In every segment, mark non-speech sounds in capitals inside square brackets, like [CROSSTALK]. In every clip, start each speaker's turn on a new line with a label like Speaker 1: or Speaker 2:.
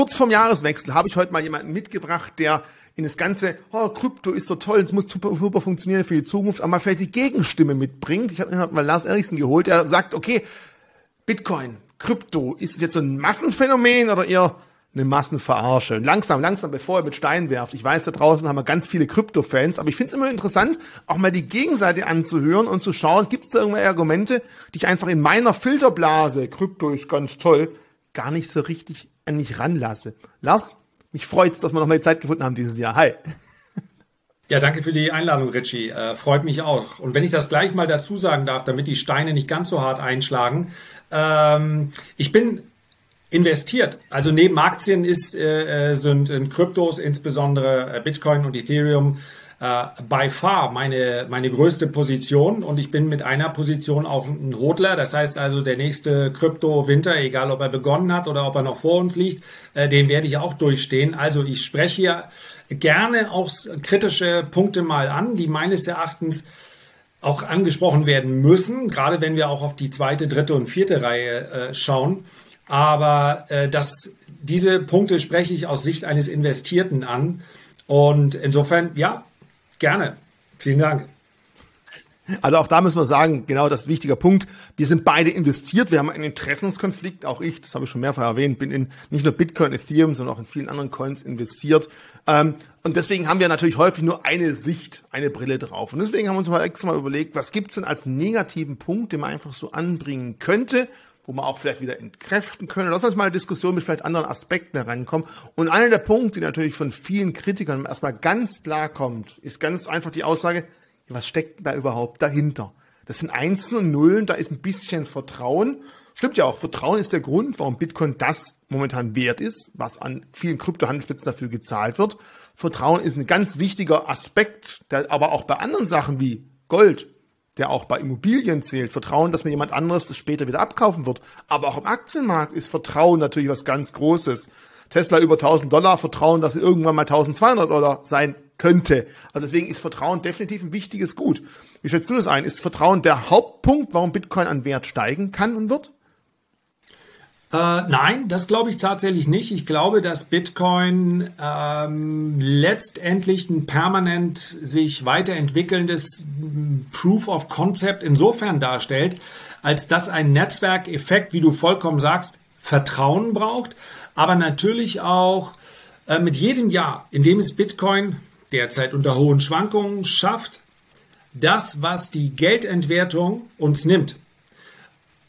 Speaker 1: kurz vorm Jahreswechsel habe ich heute mal jemanden mitgebracht, der in das ganze, oh, Krypto ist so toll, es muss super, super funktionieren für die Zukunft, aber mal vielleicht die Gegenstimme mitbringt. Ich habe mir mal Lars Eriksen geholt, der sagt, okay, Bitcoin, Krypto, ist es jetzt so ein Massenphänomen oder eher eine Massenverarsche. Langsam, langsam, bevor er mit Steinen werft. Ich weiß, da draußen haben wir ganz viele Krypto-Fans, aber ich finde es immer interessant, auch mal die Gegenseite anzuhören und zu schauen, gibt es da irgendwelche Argumente, die ich einfach in meiner Filterblase, Krypto ist ganz toll, gar nicht so richtig an mich ranlasse. Lars, mich freut's, dass wir noch mal die Zeit gefunden haben dieses Jahr. Hi.
Speaker 2: Ja, danke für die Einladung, Richie. Äh, freut mich auch. Und wenn ich das gleich mal dazu sagen darf, damit die Steine nicht ganz so hart einschlagen. Ähm, ich bin investiert. Also neben Aktien ist, äh, äh sind in Kryptos, insbesondere äh, Bitcoin und Ethereum, äh, by far meine, meine größte Position und ich bin mit einer Position auch ein Hodler. Das heißt also, der nächste Krypto-Winter, egal ob er begonnen hat oder ob er noch vor uns liegt, äh, den werde ich auch durchstehen. Also ich spreche hier gerne auch kritische Punkte mal an, die meines Erachtens auch angesprochen werden müssen, gerade wenn wir auch auf die zweite, dritte und vierte Reihe äh, schauen. Aber äh, das, diese Punkte spreche ich aus Sicht eines Investierten an. Und insofern, ja, gerne. Vielen Dank.
Speaker 1: Also auch da müssen wir sagen, genau das ist ein wichtiger Punkt. Wir sind beide investiert, wir haben einen Interessenskonflikt, auch ich, das habe ich schon mehrfach erwähnt, bin in nicht nur Bitcoin, Ethereum, sondern auch in vielen anderen Coins investiert. Ähm, und deswegen haben wir natürlich häufig nur eine Sicht, eine Brille drauf. Und deswegen haben wir uns mal extra mal überlegt, was gibt's denn als negativen Punkt, den man einfach so anbringen könnte, wo man auch vielleicht wieder entkräften können. Lass uns mal eine Diskussion mit vielleicht anderen Aspekten herankommen. Und einer der Punkte, die natürlich von vielen Kritikern erstmal ganz klar kommt, ist ganz einfach die Aussage, was steckt da überhaupt dahinter? Das sind Einsen und Nullen, da ist ein bisschen Vertrauen. Stimmt ja auch, Vertrauen ist der Grund, warum Bitcoin das momentan wert ist, was an vielen Kryptohandelsplätzen dafür gezahlt wird. Vertrauen ist ein ganz wichtiger Aspekt, der aber auch bei anderen Sachen wie Gold, der auch bei Immobilien zählt. Vertrauen, dass mir jemand anderes das später wieder abkaufen wird. Aber auch im Aktienmarkt ist Vertrauen natürlich was ganz Großes. Tesla über 1000 Dollar, Vertrauen, dass sie irgendwann mal 1200 Dollar sein könnte. Also deswegen ist Vertrauen definitiv ein wichtiges Gut. Wie schätzt du das ein? Ist Vertrauen der Hauptpunkt, warum Bitcoin an Wert steigen kann und wird?
Speaker 2: Äh, nein, das glaube ich tatsächlich nicht. Ich glaube, dass Bitcoin ähm, letztendlich ein permanent sich weiterentwickelndes Proof of Concept insofern darstellt, als dass ein Netzwerkeffekt, wie du vollkommen sagst, Vertrauen braucht, aber natürlich auch äh, mit jedem Jahr, in dem es Bitcoin derzeit unter hohen Schwankungen schafft, das, was die Geldentwertung uns nimmt,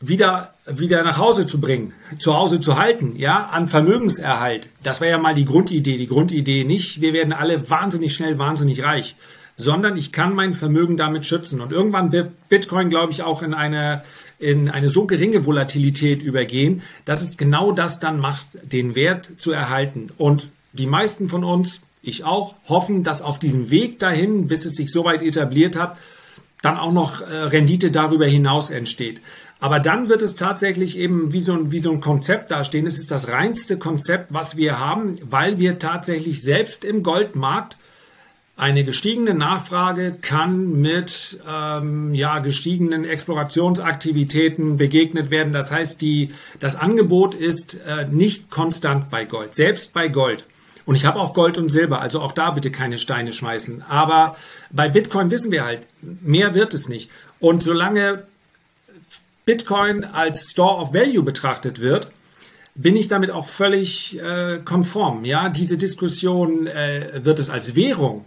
Speaker 2: wieder, wieder nach Hause zu bringen, zu Hause zu halten, ja, an Vermögenserhalt. Das wäre ja mal die Grundidee. Die Grundidee nicht, wir werden alle wahnsinnig schnell, wahnsinnig reich, sondern ich kann mein Vermögen damit schützen. Und irgendwann wird Bitcoin, glaube ich, auch in eine, in eine so geringe Volatilität übergehen, dass es genau das dann macht, den Wert zu erhalten. Und die meisten von uns, ich auch, hoffen, dass auf diesem Weg dahin, bis es sich so weit etabliert hat, dann auch noch äh, Rendite darüber hinaus entsteht. Aber dann wird es tatsächlich eben wie so ein, wie so ein Konzept dastehen. Es ist das reinste Konzept, was wir haben, weil wir tatsächlich selbst im Goldmarkt eine gestiegene Nachfrage kann mit ähm, ja, gestiegenen Explorationsaktivitäten begegnet werden. Das heißt, die, das Angebot ist äh, nicht konstant bei Gold, selbst bei Gold. Und ich habe auch Gold und Silber, also auch da bitte keine Steine schmeißen. Aber bei Bitcoin wissen wir halt, mehr wird es nicht. Und solange Bitcoin als Store of Value betrachtet wird, bin ich damit auch völlig äh, konform. Ja, diese Diskussion äh, wird es als Währung.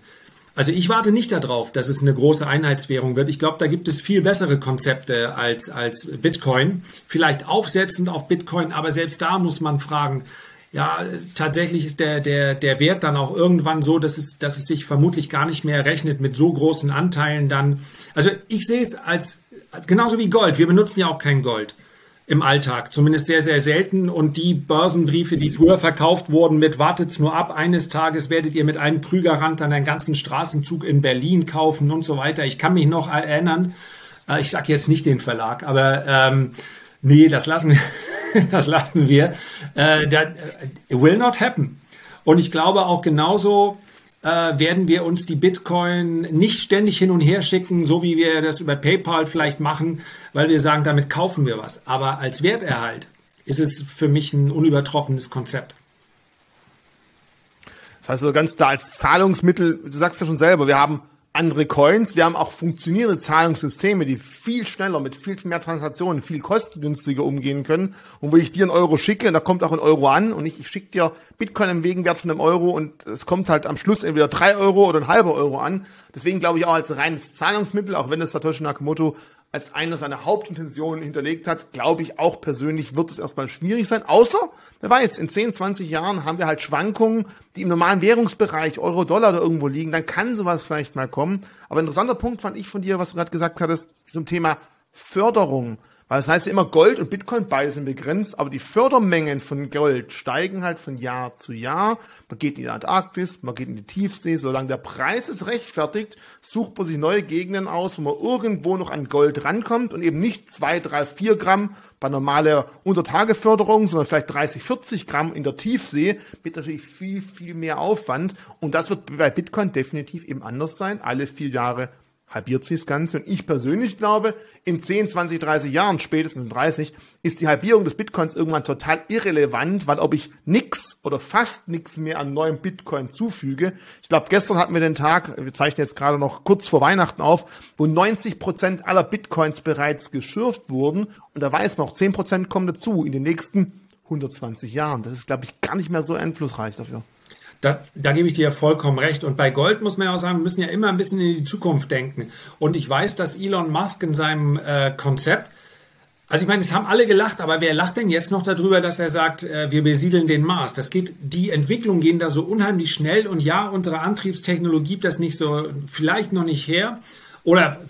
Speaker 2: Also ich warte nicht darauf, dass es eine große Einheitswährung wird. Ich glaube, da gibt es viel bessere Konzepte als, als Bitcoin. Vielleicht aufsetzend auf Bitcoin, aber selbst da muss man fragen, ja, tatsächlich ist der, der, der Wert dann auch irgendwann so, dass es, dass es sich vermutlich gar nicht mehr rechnet mit so großen Anteilen dann. Also ich sehe es als genauso wie Gold. Wir benutzen ja auch kein Gold im Alltag, zumindest sehr, sehr selten. Und die Börsenbriefe, die früher verkauft wurden mit wartet's nur ab, eines Tages werdet ihr mit einem Krügerrand dann einen ganzen Straßenzug in Berlin kaufen und so weiter. Ich kann mich noch erinnern, äh, ich sage jetzt nicht den Verlag, aber ähm, nee, das lassen wir, [LAUGHS] das lassen wir. Äh, that äh, will not happen. Und ich glaube auch genauso, äh, werden wir uns die Bitcoin nicht ständig hin und her schicken, so wie wir das über PayPal vielleicht machen, weil wir sagen, damit kaufen wir was. Aber als Werterhalt ist es für mich ein unübertroffenes Konzept.
Speaker 1: Das heißt also ganz da als Zahlungsmittel, du sagst ja schon selber, wir haben andere Coins. Wir haben auch funktionierende Zahlungssysteme, die viel schneller mit viel mehr Transaktionen, viel kostengünstiger umgehen können. Und wo ich dir einen Euro schicke, da kommt auch ein Euro an und ich, ich schicke dir Bitcoin im Gegenwert von einem Euro und es kommt halt am Schluss entweder drei Euro oder ein halber Euro an. Deswegen glaube ich auch als reines Zahlungsmittel, auch wenn es Satoshi Nakamoto als eine seiner Hauptintentionen hinterlegt hat, glaube ich auch persönlich wird es erstmal schwierig sein. Außer, wer weiß, in 10, 20 Jahren haben wir halt Schwankungen, die im normalen Währungsbereich Euro, Dollar oder irgendwo liegen, dann kann sowas vielleicht mal kommen. Aber ein interessanter Punkt fand ich von dir, was du gerade gesagt hattest, zum Thema Förderung. Weil das heißt ja immer Gold und Bitcoin, beide sind begrenzt, aber die Fördermengen von Gold steigen halt von Jahr zu Jahr. Man geht in die Antarktis, man geht in die Tiefsee. Solange der Preis es rechtfertigt, sucht man sich neue Gegenden aus, wo man irgendwo noch an Gold rankommt und eben nicht zwei, drei, vier Gramm bei normaler Untertageförderung, sondern vielleicht 30, 40 Gramm in der Tiefsee mit natürlich viel, viel mehr Aufwand. Und das wird bei Bitcoin definitiv eben anders sein. Alle vier Jahre halbiert sich das Ganze. Und ich persönlich glaube, in 10, 20, 30 Jahren, spätestens in 30, ist die Halbierung des Bitcoins irgendwann total irrelevant, weil ob ich nix oder fast nix mehr an neuem Bitcoin zufüge. Ich glaube, gestern hatten wir den Tag, wir zeichnen jetzt gerade noch kurz vor Weihnachten auf, wo 90 Prozent aller Bitcoins bereits geschürft wurden. Und da weiß man auch, 10 Prozent kommen dazu in den nächsten 120 Jahren. Das ist, glaube ich, gar nicht mehr so einflussreich dafür.
Speaker 2: Da, da gebe ich dir vollkommen recht. Und bei Gold muss man ja auch sagen, wir müssen ja immer ein bisschen in die Zukunft denken. Und ich weiß, dass Elon Musk in seinem äh, Konzept, also ich meine, es haben alle gelacht, aber wer lacht denn jetzt noch darüber, dass er sagt, äh, wir besiedeln den Mars? Das geht, die Entwicklungen gehen da so unheimlich schnell und ja, unsere Antriebstechnologie gibt das nicht so, vielleicht noch nicht her. Oder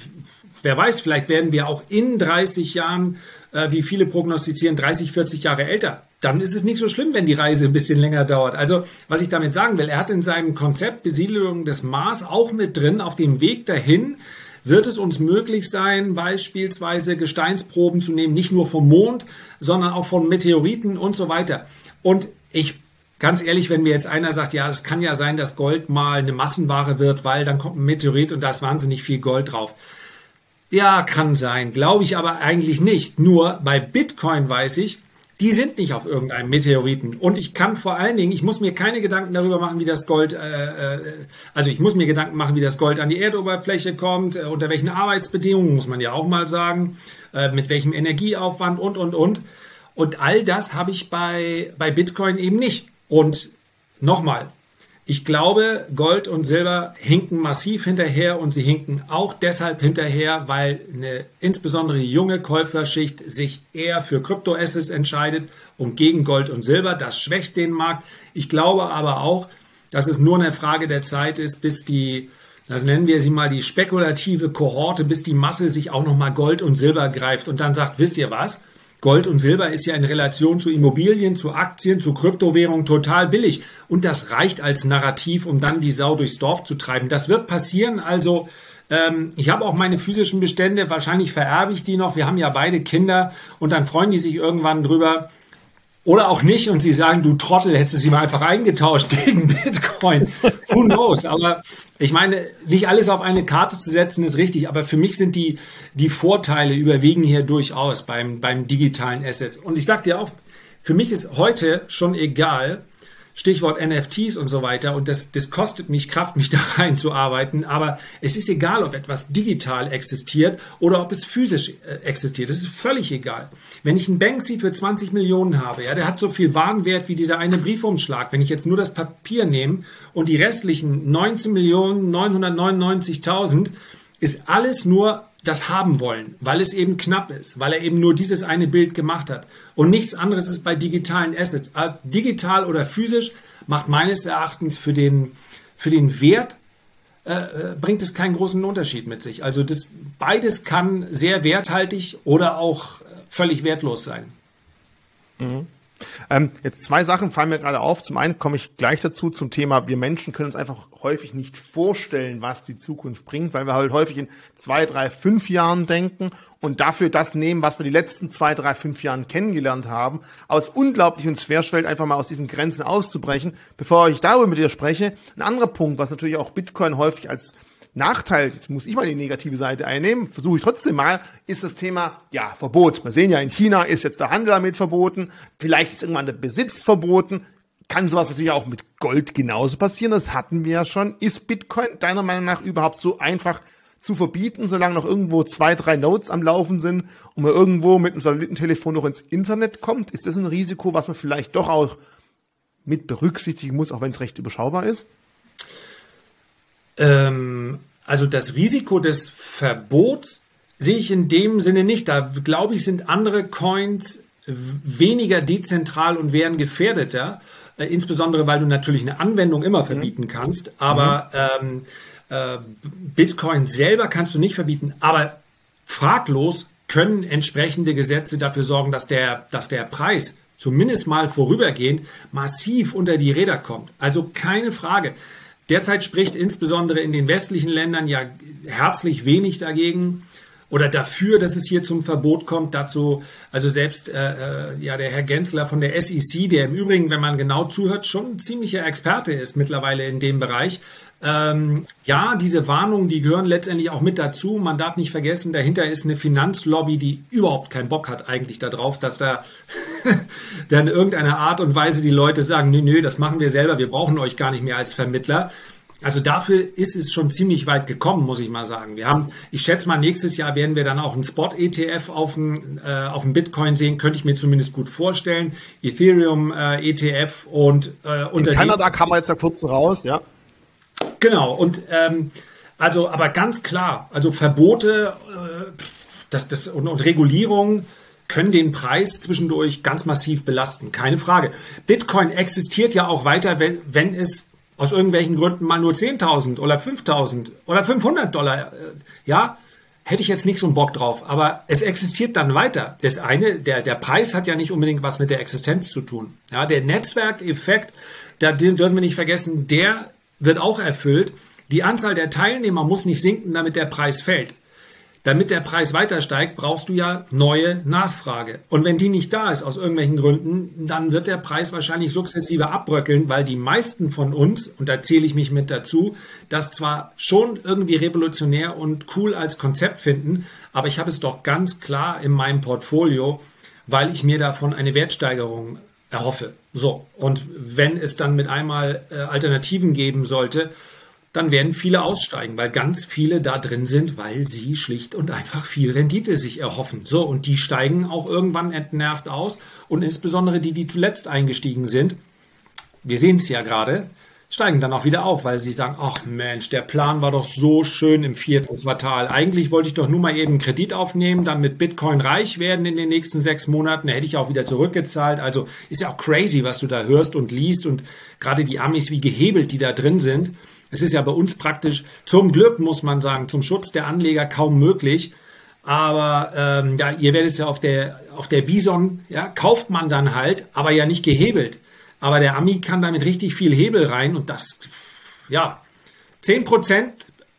Speaker 2: wer weiß, vielleicht werden wir auch in 30 Jahren, äh, wie viele prognostizieren, 30, 40 Jahre älter dann ist es nicht so schlimm, wenn die Reise ein bisschen länger dauert. Also, was ich damit sagen will, er hat in seinem Konzept Besiedelung des Mars auch mit drin, auf dem Weg dahin wird es uns möglich sein, beispielsweise Gesteinsproben zu nehmen, nicht nur vom Mond, sondern auch von Meteoriten und so weiter. Und ich ganz ehrlich, wenn mir jetzt einer sagt, ja, das kann ja sein, dass Gold mal eine Massenware wird, weil dann kommt ein Meteorit und da ist wahnsinnig viel Gold drauf. Ja, kann sein, glaube ich aber eigentlich nicht. Nur bei Bitcoin weiß ich, die sind nicht auf irgendeinem Meteoriten. Und ich kann vor allen Dingen, ich muss mir keine Gedanken darüber machen, wie das Gold, äh, äh, also ich muss mir Gedanken machen, wie das Gold an die Erdoberfläche kommt, äh, unter welchen Arbeitsbedingungen, muss man ja auch mal sagen, äh, mit welchem Energieaufwand und, und, und. Und all das habe ich bei, bei Bitcoin eben nicht. Und nochmal, ich glaube, Gold und Silber hinken massiv hinterher und sie hinken auch deshalb hinterher, weil eine insbesondere junge Käuferschicht sich eher für Kryptoassets entscheidet und gegen Gold und Silber. Das schwächt den Markt. Ich glaube aber auch, dass es nur eine Frage der Zeit ist, bis die, das nennen wir sie mal die spekulative Kohorte, bis die Masse sich auch nochmal Gold und Silber greift und dann sagt, wisst ihr was? Gold und Silber ist ja in Relation zu Immobilien, zu Aktien, zu Kryptowährungen total billig. Und das reicht als Narrativ, um dann die Sau durchs Dorf zu treiben. Das wird passieren. Also ähm, ich habe auch meine physischen Bestände. Wahrscheinlich vererbe ich die noch. Wir haben ja beide Kinder. Und dann freuen die sich irgendwann drüber. Oder auch nicht und sie sagen, du Trottel, hättest du sie mal einfach eingetauscht [LAUGHS] gegen Bitcoin. Who knows? Aber ich meine, nicht alles auf eine Karte zu setzen ist richtig, aber für mich sind die, die Vorteile überwiegen hier durchaus beim, beim digitalen Assets. Und ich sag dir auch, für mich ist heute schon egal, Stichwort NFTs und so weiter. Und das, das kostet mich Kraft, mich [LAUGHS] da reinzuarbeiten. Aber es ist egal, ob etwas digital existiert oder ob es physisch äh, existiert. Das ist völlig egal. Wenn ich einen Banksy für 20 Millionen habe, ja, der hat so viel Warenwert wie dieser eine Briefumschlag. Wenn ich jetzt nur das Papier nehme und die restlichen 19 Millionen 999.000 ist alles nur das haben wollen, weil es eben knapp ist, weil er eben nur dieses eine Bild gemacht hat. Und nichts anderes ist bei digitalen Assets. Äh, digital oder physisch macht meines Erachtens für den, für den Wert äh, äh, bringt es keinen großen Unterschied mit sich. Also das, beides kann sehr werthaltig oder auch völlig wertlos sein.
Speaker 1: Mhm. Ähm, jetzt zwei Sachen fallen mir gerade auf. Zum einen komme ich gleich dazu zum Thema, wir Menschen können uns einfach häufig nicht vorstellen, was die Zukunft bringt, weil wir halt häufig in zwei, drei, fünf Jahren denken und dafür das nehmen, was wir die letzten zwei, drei, fünf Jahren kennengelernt haben. Aber es unglaublich uns schwerfällt, einfach mal aus diesen Grenzen auszubrechen. Bevor ich darüber mit dir spreche, ein anderer Punkt, was natürlich auch Bitcoin häufig als Nachteil, jetzt muss ich mal die negative Seite einnehmen, versuche ich trotzdem mal, ist das Thema, ja, Verbot. Wir sehen ja, in China ist jetzt der Handel damit verboten, vielleicht ist irgendwann der Besitz verboten. kann sowas natürlich auch mit Gold genauso passieren. Das hatten wir ja schon. Ist Bitcoin deiner Meinung nach überhaupt so einfach zu verbieten, solange noch irgendwo zwei, drei Nodes am Laufen sind und man irgendwo mit einem Satellitentelefon noch ins Internet kommt? Ist das ein Risiko, was man vielleicht doch auch mit berücksichtigen muss, auch wenn es recht überschaubar ist?
Speaker 2: Ähm, also das Risiko des Verbots sehe ich in dem Sinne nicht. Da glaube ich, sind andere Coins weniger dezentral und wären gefährdeter. Äh, insbesondere, weil du natürlich eine Anwendung immer mhm. verbieten kannst. Aber mhm. ähm, äh, Bitcoin selber kannst du nicht verbieten. Aber fraglos können entsprechende Gesetze dafür sorgen, dass der, dass der Preis zumindest mal vorübergehend massiv unter die Räder kommt. Also keine Frage. Derzeit spricht insbesondere in den westlichen Ländern ja herzlich wenig dagegen oder dafür, dass es hier zum Verbot kommt. Dazu, also selbst äh, äh ja der Herr Gensler von der SEC, der im Übrigen, wenn man genau zuhört, schon ein ziemlicher Experte ist mittlerweile in dem Bereich. Ähm, ja, diese Warnungen, die gehören letztendlich auch mit dazu. Man darf nicht vergessen, dahinter ist eine Finanzlobby, die überhaupt keinen Bock hat eigentlich darauf, dass da [LAUGHS] dann irgendeiner Art und Weise die Leute sagen, nö, nö, das machen wir selber, wir brauchen euch gar nicht mehr als Vermittler. Also dafür ist es schon ziemlich weit gekommen, muss ich mal sagen. Wir haben, ich schätze mal, nächstes Jahr werden wir dann auch einen Spot-ETF auf dem, äh, auf Bitcoin sehen, könnte ich mir zumindest gut vorstellen. Ethereum äh, ETF und
Speaker 1: äh, unter In Kanada kam man jetzt ja kurz raus, ja.
Speaker 2: Genau, und ähm, also, aber ganz klar, also Verbote äh, das, das, und, und Regulierung können den Preis zwischendurch ganz massiv belasten, keine Frage. Bitcoin existiert ja auch weiter, wenn, wenn es aus irgendwelchen Gründen mal nur 10.000 oder 5.000 oder 500 Dollar, äh, ja, hätte ich jetzt nicht so einen Bock drauf. Aber es existiert dann weiter. Das eine, der, der Preis hat ja nicht unbedingt was mit der Existenz zu tun. Ja, der Netzwerkeffekt, da dürfen wir nicht vergessen, der wird auch erfüllt. Die Anzahl der Teilnehmer muss nicht sinken, damit der Preis fällt. Damit der Preis weiter steigt, brauchst du ja neue Nachfrage. Und wenn die nicht da ist aus irgendwelchen Gründen, dann wird der Preis wahrscheinlich sukzessive abbröckeln, weil die meisten von uns, und da zähle ich mich mit dazu, das zwar schon irgendwie revolutionär und cool als Konzept finden, aber ich habe es doch ganz klar in meinem Portfolio, weil ich mir davon eine Wertsteigerung erhoffe. So, und wenn es dann mit einmal äh, Alternativen geben sollte, dann werden viele aussteigen, weil ganz viele da drin sind, weil sie schlicht und einfach viel Rendite sich erhoffen. So, und die steigen auch irgendwann entnervt aus und insbesondere die, die zuletzt eingestiegen sind, wir sehen es ja gerade, steigen dann auch wieder auf, weil sie sagen, ach Mensch, der Plan war doch so schön im vierten Quartal. Eigentlich wollte ich doch nur mal eben Kredit aufnehmen, dann mit Bitcoin reich werden in den nächsten sechs Monaten. Da hätte ich auch wieder zurückgezahlt. Also ist ja auch crazy, was du da hörst und liest und gerade die Amis, wie gehebelt die da drin sind. Es ist ja bei uns praktisch zum Glück, muss man sagen, zum Schutz der Anleger kaum möglich. Aber ähm, ja, ihr werdet es ja auf der, auf der Bison, ja, kauft man dann halt, aber ja nicht gehebelt. Aber der Ami kann damit richtig viel Hebel rein und das, ja, 10%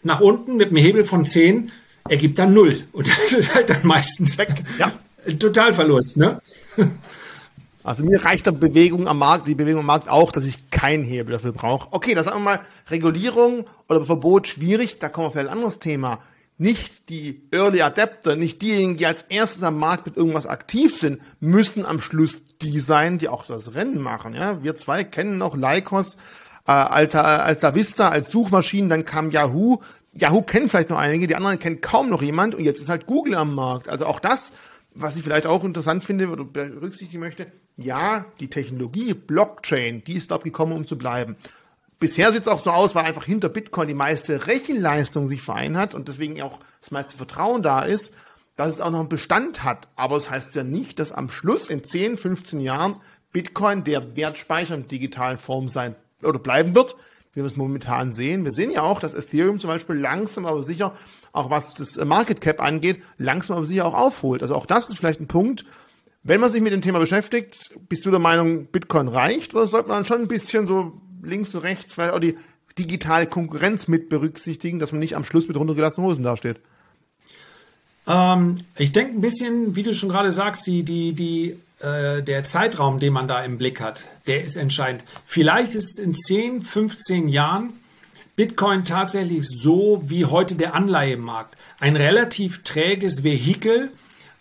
Speaker 2: nach unten mit einem Hebel von 10 ergibt dann 0. Und das ist halt dann meistens weg. Ja. Totalverlust, ne?
Speaker 1: Also mir reicht der Bewegung am Markt, die Bewegung am Markt auch, dass ich keinen Hebel dafür brauche. Okay, das sagen wir mal Regulierung oder Verbot schwierig, da kommen wir für ein anderes Thema. Nicht die Early Adapter, nicht diejenigen, die als erstes am Markt mit irgendwas aktiv sind, müssen am Schluss die sein, die auch das Rennen machen. Ja, wir zwei kennen noch Lycos, äh, Alta, Alta Vista als Suchmaschinen, dann kam Yahoo. Yahoo kennt vielleicht noch einige, die anderen kennt kaum noch jemand und jetzt ist halt Google am Markt. Also auch das was ich vielleicht auch interessant finde oder berücksichtigen möchte, ja, die Technologie Blockchain, die ist dort gekommen, um zu bleiben. Bisher sieht es auch so aus, weil einfach hinter Bitcoin die meiste Rechenleistung sich vereint hat und deswegen auch das meiste Vertrauen da ist, dass es auch noch einen Bestand hat. Aber es das heißt ja nicht, dass am Schluss in 10, 15 Jahren Bitcoin der Wertspeicher in digitalen Form sein oder bleiben wird, wie wir es momentan sehen. Wir sehen ja auch, dass Ethereum zum Beispiel langsam aber sicher auch was das Market Cap angeht, langsam aber sicher auch aufholt. Also auch das ist vielleicht ein Punkt. Wenn man sich mit dem Thema beschäftigt, bist du der Meinung, Bitcoin reicht oder sollte man schon ein bisschen so links und rechts, weil auch die digitale Konkurrenz mit berücksichtigen, dass man nicht am Schluss mit runtergelassenen Hosen dasteht?
Speaker 2: Ähm, ich denke ein bisschen, wie du schon gerade sagst, die, die, die, äh, der Zeitraum, den man da im Blick hat, der ist entscheidend. Vielleicht ist in 10, 15 Jahren Bitcoin tatsächlich so wie heute der Anleihemarkt. Ein relativ träges Vehikel,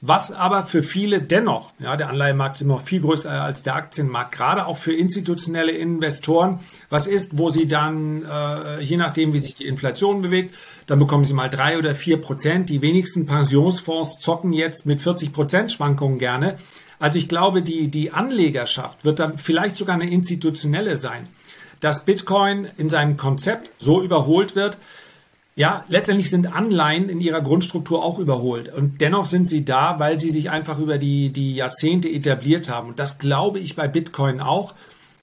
Speaker 2: was aber für viele dennoch, ja, der Anleihemarkt ist immer viel größer als der Aktienmarkt, gerade auch für institutionelle Investoren, was ist, wo sie dann, äh, je nachdem, wie sich die Inflation bewegt, dann bekommen sie mal drei oder vier Prozent. Die wenigsten Pensionsfonds zocken jetzt mit 40 Prozent Schwankungen gerne. Also ich glaube, die, die Anlegerschaft wird dann vielleicht sogar eine institutionelle sein. Dass Bitcoin in seinem Konzept so überholt wird, ja, letztendlich sind Anleihen in ihrer Grundstruktur auch überholt. Und dennoch sind sie da, weil sie sich einfach über die, die Jahrzehnte etabliert haben. Und das glaube ich bei Bitcoin auch.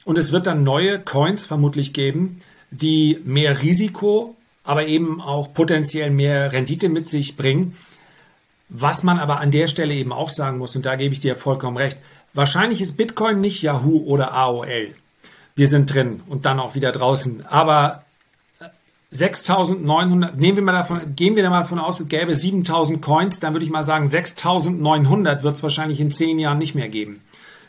Speaker 2: Und es wird dann neue Coins vermutlich geben, die mehr Risiko, aber eben auch potenziell mehr Rendite mit sich bringen. Was man aber an der Stelle eben auch sagen muss, und da gebe ich dir vollkommen recht, wahrscheinlich ist Bitcoin nicht Yahoo oder AOL. Wir sind drin und dann auch wieder draußen. Aber 6.900, nehmen wir mal davon, gehen wir da mal davon aus, es gäbe 7.000 Coins, dann würde ich mal sagen, 6.900 wird es wahrscheinlich in zehn Jahren nicht mehr geben.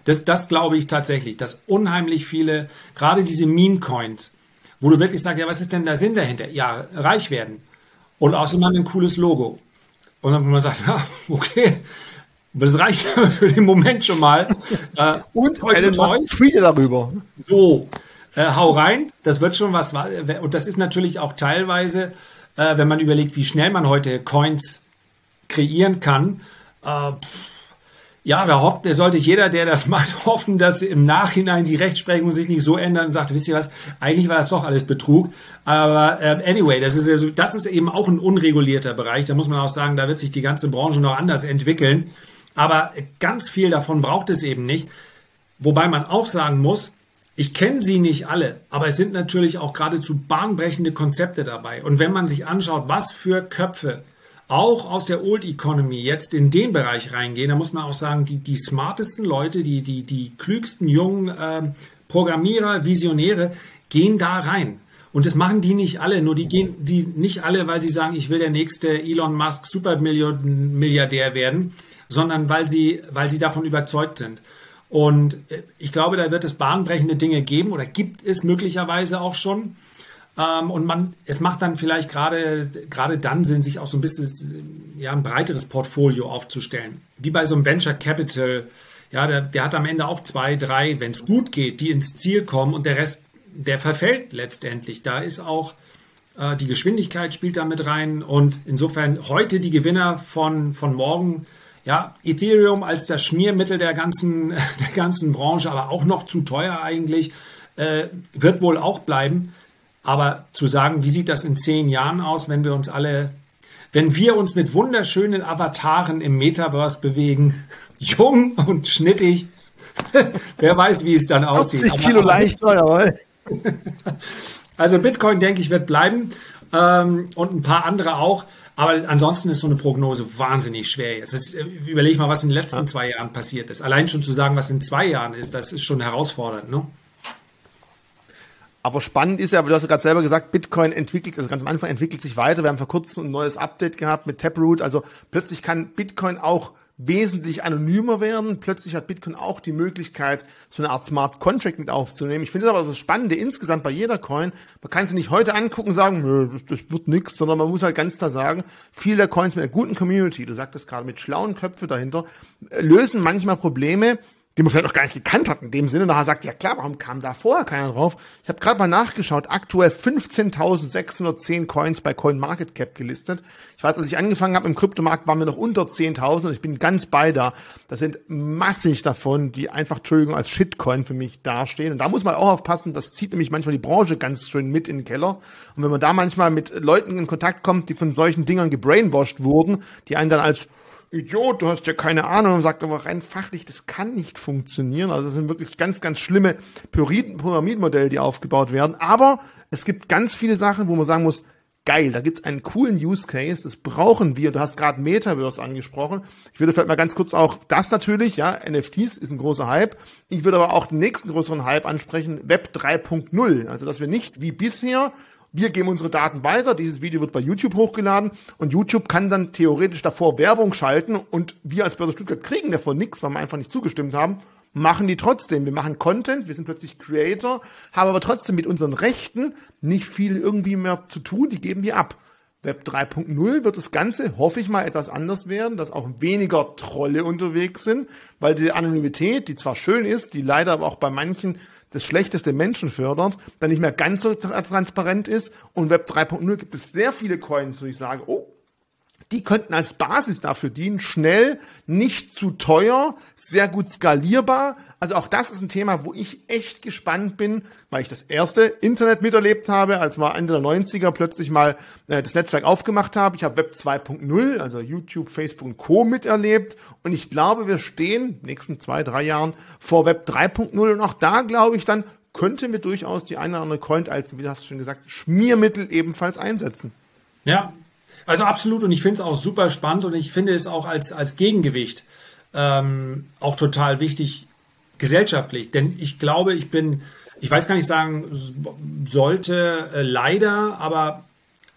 Speaker 2: Das, das glaube ich tatsächlich, dass unheimlich viele, gerade diese Meme-Coins, wo du wirklich sagst, ja, was ist denn der Sinn dahinter? Ja, reich werden. Und außerdem haben wir ein cooles Logo. Und dann, wo man sagt, [LAUGHS] ja, okay, das reicht [LAUGHS] für den Moment schon mal.
Speaker 1: Äh, und Elon Musk tweetet darüber.
Speaker 2: So, äh, hau rein, das wird schon was. Und das ist natürlich auch teilweise, äh, wenn man überlegt, wie schnell man heute Coins kreieren kann. Äh, ja, da hofft, sollte jeder, der das [LAUGHS] macht, hoffen, dass im Nachhinein die Rechtsprechung sich nicht so ändern und sagt, wisst ihr was, eigentlich war das doch alles Betrug. Aber äh, anyway, das ist, also, das ist eben auch ein unregulierter Bereich. Da muss man auch sagen, da wird sich die ganze Branche noch anders entwickeln. Aber ganz viel davon braucht es eben nicht. Wobei man auch sagen muss, ich kenne sie nicht alle, aber es sind natürlich auch geradezu bahnbrechende Konzepte dabei. Und wenn man sich anschaut, was für Köpfe auch aus der Old Economy jetzt in den Bereich reingehen, dann muss man auch sagen, die, die smartesten Leute, die, die, die klügsten jungen äh, Programmierer, Visionäre gehen da rein. Und das machen die nicht alle, nur die gehen die nicht alle, weil sie sagen, ich will der nächste Elon Musk Supermilliardär werden, sondern weil sie, weil sie davon überzeugt sind. Und äh, ich glaube, da wird es bahnbrechende Dinge geben oder gibt es möglicherweise auch schon. Ähm, und man, es macht dann vielleicht gerade, gerade dann Sinn, sich auch so ein bisschen, ja, ein breiteres Portfolio aufzustellen. Wie bei so einem Venture Capital. Ja, der, der hat am Ende auch zwei, drei, wenn es gut geht, die ins Ziel kommen und der Rest, der verfällt letztendlich. Da ist auch äh, die Geschwindigkeit spielt da mit rein und insofern heute die Gewinner von, von morgen ja, Ethereum als das Schmiermittel der ganzen, [LAUGHS] der ganzen Branche, aber auch noch zu teuer eigentlich, äh, wird wohl auch bleiben. Aber zu sagen, wie sieht das in zehn Jahren aus, wenn wir uns alle, wenn wir uns mit wunderschönen Avataren im Metaverse bewegen, [LAUGHS] jung und schnittig, [LAUGHS] wer weiß, wie es dann aussieht.
Speaker 1: 40 Kilo leichter, jawohl.
Speaker 2: Also Bitcoin, denke ich, wird bleiben ähm, und ein paar andere auch. Aber ansonsten ist so eine Prognose wahnsinnig schwer jetzt. Das, äh, überleg mal, was in den letzten zwei Jahren passiert ist. Allein schon zu sagen, was in zwei Jahren ist, das ist schon herausfordernd. Ne?
Speaker 1: Aber spannend ist ja, aber du hast ja gerade selber gesagt, Bitcoin entwickelt, also ganz am Anfang entwickelt sich weiter. Wir haben vor kurzem ein neues Update gehabt mit Taproot. Also plötzlich kann Bitcoin auch wesentlich anonymer werden. Plötzlich hat Bitcoin auch die Möglichkeit, so eine Art Smart Contract mit aufzunehmen. Ich finde das aber das Spannende insgesamt bei jeder Coin. Man kann sie nicht heute angucken und sagen, das, wird nichts, sondern man muss halt ganz klar sagen, viele der Coins mit einer guten Community, du sagtest gerade mit schlauen Köpfen dahinter, lösen manchmal Probleme, den man vielleicht auch gar nicht gekannt hat in dem Sinne. Nachher sagt, ja klar, warum kam da vorher keiner drauf? Ich habe gerade mal nachgeschaut, aktuell 15.610 Coins bei CoinMarketCap gelistet. Ich weiß, als ich angefangen habe im Kryptomarkt, waren wir noch unter 10.000 und ich bin ganz bei da. Das sind massig davon, die einfach, Entschuldigung, als Shitcoin für mich dastehen. Und da muss man auch aufpassen, das zieht nämlich manchmal die Branche ganz schön mit in den Keller. Und wenn man da manchmal mit Leuten in Kontakt kommt, die von solchen Dingern gebrainwashed wurden, die einen dann als Idiot, du hast ja keine Ahnung, und sagt aber rein fachlich, das kann nicht funktionieren. Also das sind wirklich ganz, ganz schlimme Pyramidenmodelle, die aufgebaut werden. Aber es gibt ganz viele Sachen, wo man sagen muss, geil, da gibt's einen coolen Use Case, das brauchen wir. Du hast gerade Metaverse angesprochen. Ich würde vielleicht mal ganz kurz auch das natürlich, ja, NFTs ist ein großer Hype. Ich würde aber auch den nächsten größeren Hype ansprechen, Web 3.0. Also, dass wir nicht wie bisher wir geben unsere Daten weiter, dieses Video wird bei YouTube hochgeladen. Und YouTube kann dann theoretisch davor Werbung schalten. Und wir als Börse Stuttgart kriegen davon nichts, weil wir einfach nicht zugestimmt haben, machen die trotzdem. Wir machen Content, wir sind plötzlich Creator, haben aber trotzdem mit unseren Rechten nicht viel irgendwie mehr zu tun, die geben wir ab. Web 3.0 wird das Ganze, hoffe ich mal, etwas anders werden, dass auch weniger Trolle unterwegs sind, weil die Anonymität, die zwar schön ist, die leider aber auch bei manchen das schlechteste Menschen fördert, dann nicht mehr ganz so transparent ist. Und Web 3.0 gibt es sehr viele Coins, wo ich sage, oh, die könnten als Basis dafür dienen, schnell, nicht zu teuer, sehr gut skalierbar. Also auch das ist ein Thema, wo ich echt gespannt bin, weil ich das erste Internet miterlebt habe, als wir Ende der 90er plötzlich mal äh, das Netzwerk aufgemacht habe. Ich habe Web 2.0, also YouTube, Facebook und Co. miterlebt. Und ich glaube, wir stehen nächsten zwei, drei Jahren vor Web 3.0. Und auch da glaube ich dann, könnte mir durchaus die eine oder andere Coin als, wie hast du schon gesagt, Schmiermittel ebenfalls einsetzen.
Speaker 2: Ja, also absolut und ich finde es auch super spannend und ich finde es auch als, als Gegengewicht ähm, auch total wichtig gesellschaftlich. Denn ich glaube, ich bin, ich weiß gar nicht sagen, sollte äh, leider, aber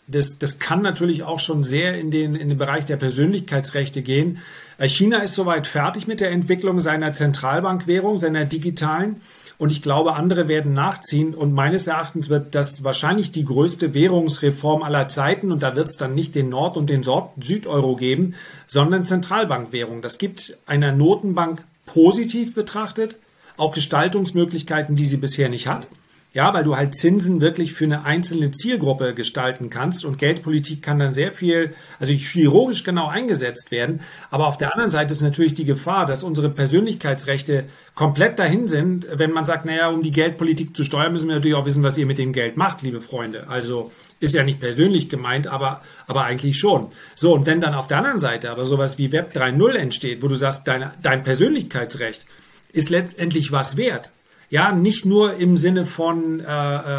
Speaker 2: das, das kann natürlich auch schon sehr in den, in den Bereich der Persönlichkeitsrechte gehen. Äh, China ist soweit fertig mit der Entwicklung seiner Zentralbankwährung, seiner digitalen. Und ich glaube, andere werden nachziehen. Und meines Erachtens wird das wahrscheinlich die größte Währungsreform aller Zeiten. Und da wird es dann nicht den Nord- und den Südeuro geben, sondern Zentralbankwährung. Das gibt einer Notenbank positiv betrachtet auch Gestaltungsmöglichkeiten, die sie bisher nicht hat. Ja, weil du halt Zinsen wirklich für eine einzelne Zielgruppe gestalten kannst und Geldpolitik kann dann sehr viel, also chirurgisch genau eingesetzt werden. Aber auf der anderen Seite ist natürlich die Gefahr, dass unsere Persönlichkeitsrechte komplett dahin sind, wenn man sagt, naja, um die Geldpolitik zu steuern, müssen wir natürlich auch wissen, was ihr mit dem Geld macht, liebe Freunde. Also ist ja nicht persönlich gemeint, aber, aber eigentlich schon. So, und wenn dann auf der anderen Seite aber sowas wie Web 3.0 entsteht, wo du sagst, deine, dein Persönlichkeitsrecht ist letztendlich was wert, ja, nicht nur im Sinne von, äh,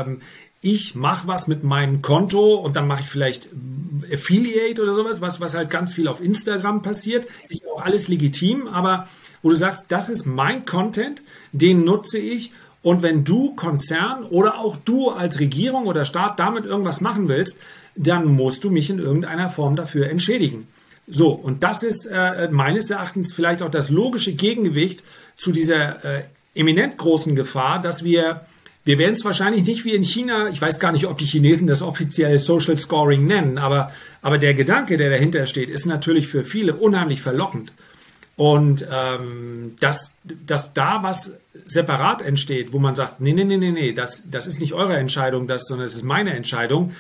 Speaker 2: ähm, ich mache was mit meinem Konto und dann mache ich vielleicht Affiliate oder sowas, was, was halt ganz viel auf Instagram passiert. Ist ja auch alles legitim, aber wo du sagst, das ist mein Content, den nutze ich. Und wenn du Konzern oder auch du als Regierung oder Staat damit irgendwas machen willst, dann musst du mich in irgendeiner Form dafür entschädigen. So, und das ist äh, meines Erachtens vielleicht auch das logische Gegengewicht zu dieser äh, eminent großen Gefahr, dass wir, wir werden es wahrscheinlich nicht wie in China, ich weiß gar nicht, ob die Chinesen das offiziell Social Scoring nennen, aber, aber der Gedanke, der dahinter steht, ist natürlich für viele unheimlich verlockend. Und ähm, dass, dass da was separat entsteht, wo man sagt, nee, nee, nee, nee, nee, das, das ist nicht eure Entscheidung, das, sondern es ist meine Entscheidung,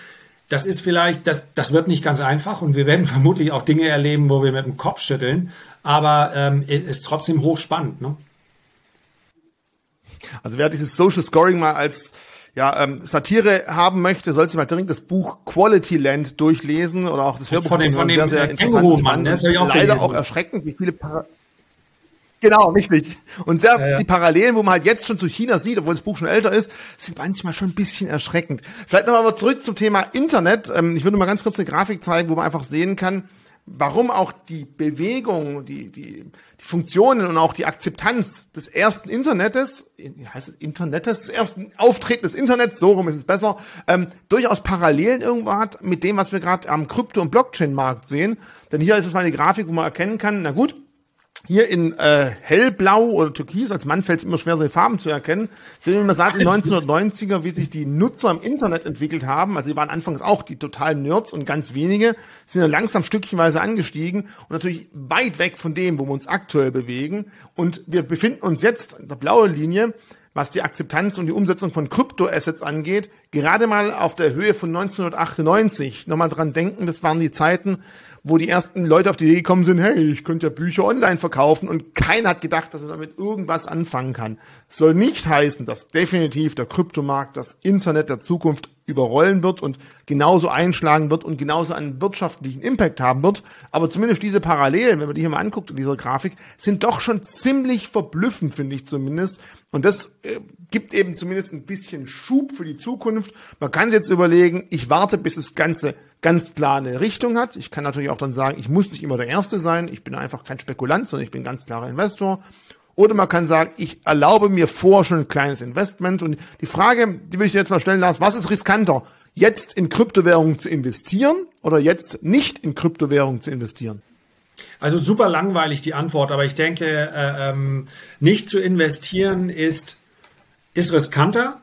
Speaker 2: das ist vielleicht, das, das wird nicht ganz einfach und wir werden [LAUGHS] vermutlich auch Dinge erleben, wo wir mit dem Kopf schütteln, aber ähm, ist trotzdem hochspannend. Ne?
Speaker 1: Also wer dieses Social Scoring mal als ja, ähm, Satire haben möchte, soll sich mal dringend das Buch Quality Land durchlesen oder auch das Hörbuch
Speaker 2: von, den, von sehr, sehr interessant und spannend.
Speaker 1: Auch leider gelesen. auch erschreckend, wie viele Para Genau, richtig. Und sehr, ja, ja. die Parallelen, wo man halt jetzt schon zu China sieht, obwohl das Buch schon älter ist, sind manchmal schon ein bisschen erschreckend. Vielleicht noch mal zurück zum Thema Internet. Ähm, ich würde mal ganz kurz eine Grafik zeigen, wo man einfach sehen kann, warum auch die Bewegung, die, die, die Funktionen und auch die Akzeptanz des ersten Internets, heißt es Internets, des ersten Auftreten des Internets, so rum ist es besser, ähm, durchaus Parallelen irgendwo hat mit dem, was wir gerade am Krypto- und Blockchain-Markt sehen. Denn hier ist es mal eine Grafik, wo man erkennen kann, na gut, hier in äh, hellblau oder türkis, als Mann fällt es immer schwer, seine Farben zu erkennen, sehen wir mal seit den 1990er, wie sich die Nutzer im Internet entwickelt haben. Also sie waren anfangs auch die totalen Nerds und ganz wenige, sind dann langsam stückchenweise angestiegen und natürlich weit weg von dem, wo wir uns aktuell bewegen. Und wir befinden uns jetzt in der blauen Linie, was die Akzeptanz und die Umsetzung von Kryptoassets angeht, gerade mal auf der Höhe von 1998. Nochmal dran denken, das waren die Zeiten, wo die ersten Leute auf die Idee gekommen sind, hey, ich könnte ja Bücher online verkaufen und keiner hat gedacht, dass er damit irgendwas anfangen kann. Soll nicht heißen, dass definitiv der Kryptomarkt das Internet der Zukunft überrollen wird und genauso einschlagen wird und genauso einen wirtschaftlichen Impact haben wird. Aber zumindest diese Parallelen, wenn man die hier mal anguckt in dieser Grafik, sind doch schon ziemlich verblüffend, finde ich zumindest. Und das äh, gibt eben zumindest ein bisschen Schub für die Zukunft. Man kann jetzt überlegen, ich warte, bis das Ganze ganz klar eine Richtung hat. Ich kann natürlich auch dann sagen, ich muss nicht immer der Erste sein. Ich bin einfach kein Spekulant, sondern ich bin ganz klarer Investor. Oder man kann sagen, ich erlaube mir vor schon ein kleines Investment. Und die Frage, die will ich dir jetzt mal stellen lassen, was ist riskanter? Jetzt in Kryptowährungen zu investieren oder jetzt nicht in Kryptowährungen zu investieren?
Speaker 2: Also super langweilig die Antwort, aber ich denke, äh, ähm, nicht zu investieren ist, ist riskanter.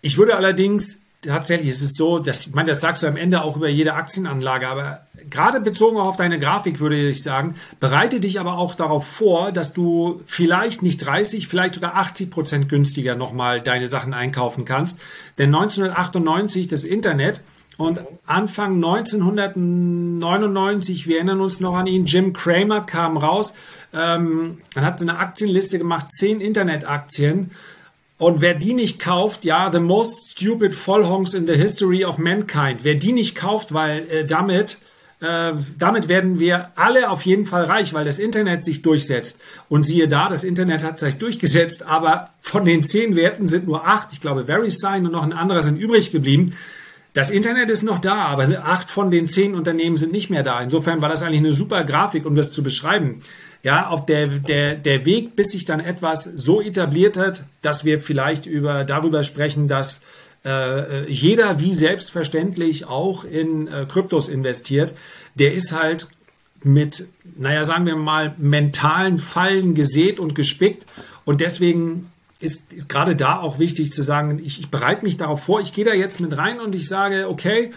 Speaker 2: Ich würde allerdings tatsächlich ist es so, dass, ich meine, das sagst du am Ende auch über jede Aktienanlage, aber gerade bezogen auf deine Grafik würde ich sagen, bereite dich aber auch darauf vor, dass du vielleicht nicht 30, vielleicht sogar 80 Prozent günstiger nochmal deine Sachen einkaufen kannst. Denn 1998 das Internet und Anfang 1999, wir erinnern uns noch an ihn, Jim Cramer kam raus, ähm, man hat eine Aktienliste gemacht, zehn Internetaktien und wer die nicht kauft, ja, the most stupid Vollhongs in the history of mankind. Wer die nicht kauft, weil äh, damit äh, damit werden wir alle auf jeden Fall reich, weil das Internet sich durchsetzt. Und siehe da, das Internet hat sich durchgesetzt, aber von den zehn Werten sind nur acht, ich glaube VeriSign und noch ein anderer sind übrig geblieben. Das Internet ist noch da, aber acht von den zehn Unternehmen sind nicht mehr da. Insofern war das eigentlich eine super Grafik, um das zu beschreiben ja, auf der, der, der Weg, bis sich dann etwas so etabliert hat, dass wir vielleicht über, darüber sprechen, dass äh, jeder wie selbstverständlich auch in äh, Kryptos investiert, der ist halt mit, naja, sagen wir mal, mentalen Fallen gesät und gespickt. Und deswegen ist, ist gerade da auch wichtig zu sagen, ich, ich bereite mich darauf vor, ich gehe da jetzt mit rein und ich sage, okay,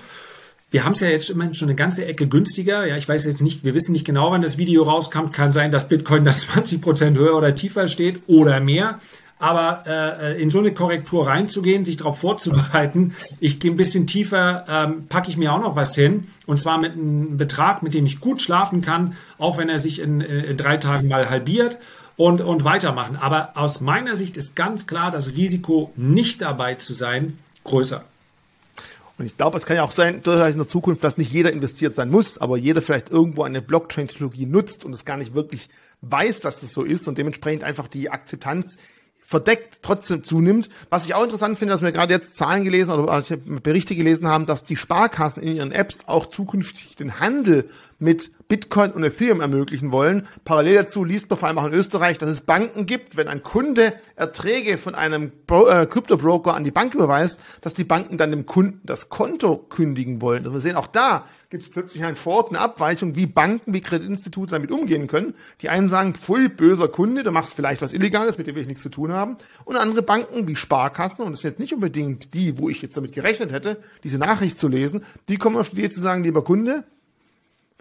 Speaker 2: wir haben es ja jetzt immerhin schon eine ganze Ecke günstiger. Ja, ich weiß jetzt nicht, wir wissen nicht genau, wann das Video rauskommt. Kann sein, dass Bitcoin das [LAUGHS] 20 Prozent höher oder tiefer steht oder mehr. Aber äh, in so eine Korrektur reinzugehen, sich darauf vorzubereiten, ich gehe ein bisschen tiefer, ähm, packe ich mir auch noch was hin. Und zwar mit einem Betrag, mit dem ich gut schlafen kann, auch wenn er sich in, in drei Tagen mal halbiert und, und weitermachen. Aber aus meiner Sicht ist ganz klar das Risiko, nicht dabei zu sein, größer.
Speaker 1: Und ich glaube, es kann ja auch sein, durchaus in der Zukunft, dass nicht jeder investiert sein muss, aber jeder vielleicht irgendwo eine Blockchain-Technologie nutzt und es gar nicht wirklich weiß, dass das so ist und dementsprechend einfach die Akzeptanz verdeckt trotzdem zunimmt. Was ich auch interessant finde, dass wir gerade jetzt Zahlen gelesen oder Berichte gelesen haben, dass die Sparkassen in ihren Apps auch zukünftig den Handel mit Bitcoin und Ethereum ermöglichen wollen. Parallel dazu liest man vor allem auch in Österreich, dass es Banken gibt, wenn ein Kunde Erträge von einem äh, Krypto-Broker an die Bank überweist, dass die Banken dann dem Kunden das Konto kündigen wollen. Und wir sehen auch da gibt es plötzlich ein Vor- eine Abweichung, wie Banken, wie Kreditinstitute damit umgehen können. Die einen sagen, pfui, böser Kunde, du machst vielleicht was Illegales, mit dem will ich nichts zu tun haben. Und andere Banken wie Sparkassen, und das sind jetzt nicht unbedingt die, wo ich jetzt damit gerechnet hätte, diese Nachricht zu lesen, die kommen auf die Idee zu sagen, lieber Kunde,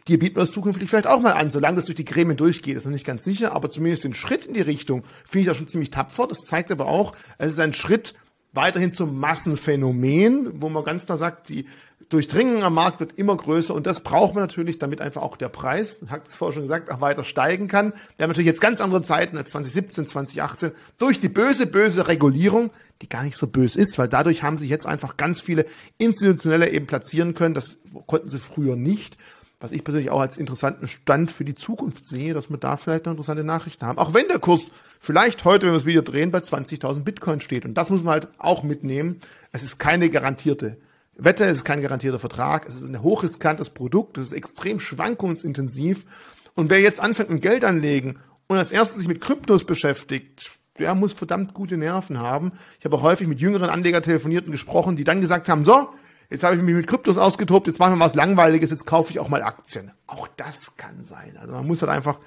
Speaker 1: dir bieten wir das zukünftig vielleicht auch mal an, solange das durch die Gremien durchgeht. Das ist noch nicht ganz sicher, aber zumindest den Schritt in die Richtung finde ich da schon ziemlich tapfer. Das zeigt aber auch, es ist ein Schritt weiterhin zum Massenphänomen, wo man ganz klar sagt, die Durchdringung am Markt wird immer größer und das braucht man natürlich, damit einfach auch der Preis, hat es vorher schon gesagt, auch weiter steigen kann. Wir haben natürlich jetzt ganz andere Zeiten als 2017, 2018 durch die böse, böse Regulierung, die gar nicht so böse ist, weil dadurch haben sich jetzt einfach ganz viele Institutionelle eben platzieren können. Das konnten sie früher nicht was ich persönlich auch als interessanten Stand für die Zukunft sehe, dass wir da vielleicht noch interessante Nachrichten haben. Auch wenn der Kurs vielleicht heute, wenn wir das Video drehen, bei 20.000 Bitcoin steht. Und das muss man halt auch mitnehmen. Es ist keine garantierte Wette, es ist kein garantierter Vertrag, es ist ein hochriskantes Produkt, es ist extrem schwankungsintensiv. Und wer jetzt anfängt mit Geld anlegen und als erstes sich mit Kryptos beschäftigt, der muss verdammt gute Nerven haben. Ich habe häufig mit jüngeren Anlegern telefoniert und gesprochen, die dann gesagt haben, so, jetzt habe ich mich mit Kryptos ausgetobt, jetzt machen wir was Langweiliges, jetzt kaufe ich auch mal Aktien. Auch das kann sein. Also man muss halt einfach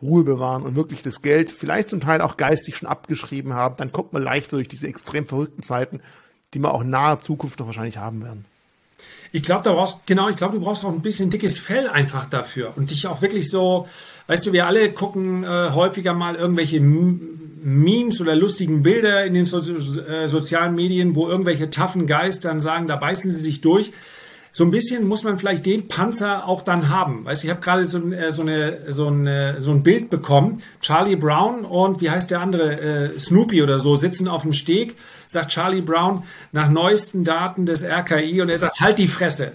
Speaker 1: Ruhe bewahren und wirklich das Geld vielleicht zum Teil auch geistig schon abgeschrieben haben. Dann kommt man leichter durch diese extrem verrückten Zeiten, die wir auch nahe Zukunft noch wahrscheinlich haben werden.
Speaker 2: Ich glaube, da brauchst genau, ich glaube, du brauchst auch ein bisschen dickes Fell einfach dafür und dich auch wirklich so, weißt du, wir alle gucken äh, häufiger mal irgendwelche Memes oder lustigen Bilder in den so äh, sozialen Medien, wo irgendwelche taffen Geistern sagen, da beißen sie sich durch. So ein bisschen muss man vielleicht den Panzer auch dann haben. Weißt, ich habe gerade so, äh, so, eine, so, eine, so ein Bild bekommen. Charlie Brown und wie heißt der andere? Äh, Snoopy oder so sitzen auf dem Steg, sagt Charlie Brown nach neuesten Daten des RKI und er sagt, halt die Fresse.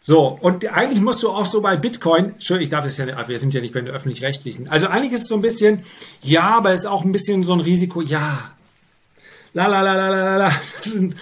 Speaker 2: So, und eigentlich musst du auch so bei Bitcoin, schön, ich darf das ja nicht, wir sind ja nicht bei den öffentlich-rechtlichen. Also eigentlich ist es so ein bisschen, ja, aber es ist auch ein bisschen so ein Risiko, ja. La la la la la la. [LAUGHS] Sind,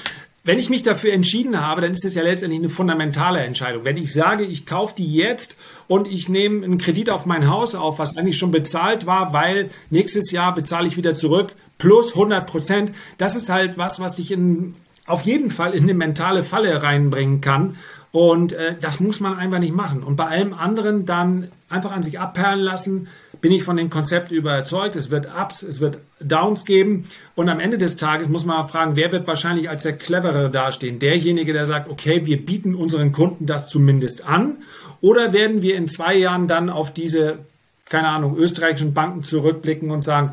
Speaker 2: wenn ich mich dafür entschieden habe, dann ist es ja letztendlich eine fundamentale Entscheidung. Wenn ich sage, ich kaufe die jetzt und ich nehme einen Kredit auf mein Haus auf, was eigentlich schon bezahlt war, weil nächstes Jahr bezahle ich wieder zurück, plus 100 Prozent, das ist halt was, was dich in, auf jeden Fall in eine mentale Falle reinbringen kann. Und äh, das muss man einfach nicht machen. Und bei allem anderen dann einfach an sich abperlen lassen, bin ich von dem Konzept überzeugt. Es wird Ups, es wird Downs geben. Und am Ende des Tages muss man fragen, wer wird wahrscheinlich als der Cleverere dastehen? Derjenige, der sagt, okay, wir bieten unseren Kunden das zumindest an. Oder werden wir in zwei Jahren dann auf diese, keine Ahnung, österreichischen Banken zurückblicken und sagen,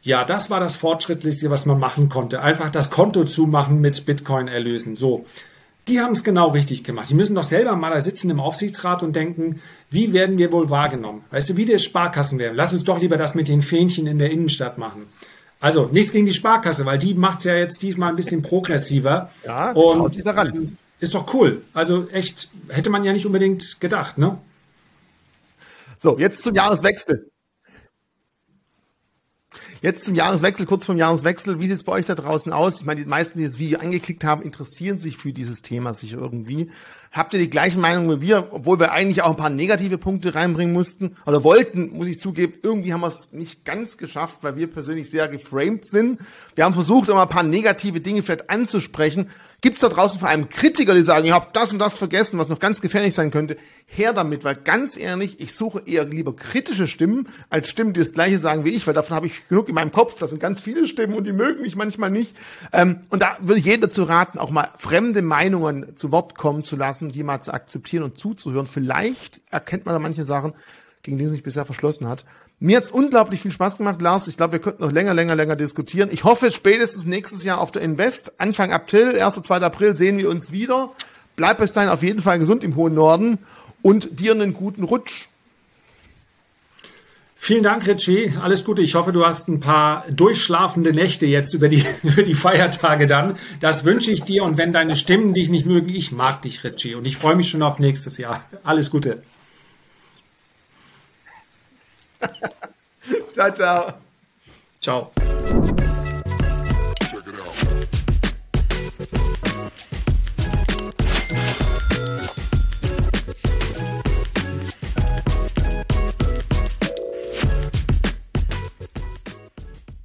Speaker 2: ja, das war das Fortschrittlichste, was man machen konnte. Einfach das Konto zumachen mit Bitcoin erlösen. So. Die haben es genau richtig gemacht. Die müssen doch selber mal da sitzen im Aufsichtsrat und denken, wie werden wir wohl wahrgenommen? Weißt du, wie der Sparkassen werden? Lass uns doch lieber das mit den Fähnchen in der Innenstadt machen. Also nichts gegen die Sparkasse, weil die macht es ja jetzt diesmal ein bisschen progressiver.
Speaker 1: Ja,
Speaker 2: und sie daran. ist doch cool. Also echt, hätte man ja nicht unbedingt gedacht, ne?
Speaker 1: So, jetzt zum Jahreswechsel. Jetzt zum Jahreswechsel, kurz vom Jahreswechsel. Wie sieht es bei euch da draußen aus? Ich meine, die meisten, die das Video angeklickt haben, interessieren sich für dieses Thema sich irgendwie. Habt ihr die gleichen Meinungen wie wir, obwohl wir eigentlich auch ein paar negative Punkte reinbringen mussten oder wollten, muss ich zugeben, irgendwie haben wir es nicht ganz geschafft, weil wir persönlich sehr geframed sind. Wir haben versucht, immer ein paar negative Dinge vielleicht anzusprechen. Gibt es da draußen vor allem Kritiker, die sagen, ihr habt das und das vergessen, was noch ganz gefährlich sein könnte? Her damit, weil ganz ehrlich, ich suche eher lieber kritische Stimmen als Stimmen, die das Gleiche sagen wie ich, weil davon habe ich genug in meinem Kopf. Das sind ganz viele Stimmen und die mögen mich manchmal nicht. Ähm, und da würde ich jedem dazu raten, auch mal fremde Meinungen zu Wort kommen zu lassen, die mal zu akzeptieren und zuzuhören. Vielleicht erkennt man da manche Sachen, gegen die sich bisher verschlossen hat. Mir hat's unglaublich viel Spaß gemacht, Lars. Ich glaube, wir könnten noch länger, länger, länger diskutieren. Ich hoffe, spätestens nächstes Jahr auf der Invest, Anfang April, 1. 2. April sehen wir uns wieder. Bleib bis dahin auf jeden Fall gesund im hohen Norden und dir einen guten Rutsch.
Speaker 2: Vielen Dank, Richie. Alles Gute. Ich hoffe, du hast ein paar durchschlafende Nächte jetzt über die, [LAUGHS] über die Feiertage dann. Das wünsche ich dir. Und wenn deine Stimmen dich nicht mögen, ich mag dich, Richie. Und ich freue mich schon auf nächstes Jahr. Alles Gute. [LAUGHS]
Speaker 1: ciao, ciao.
Speaker 2: Ciao.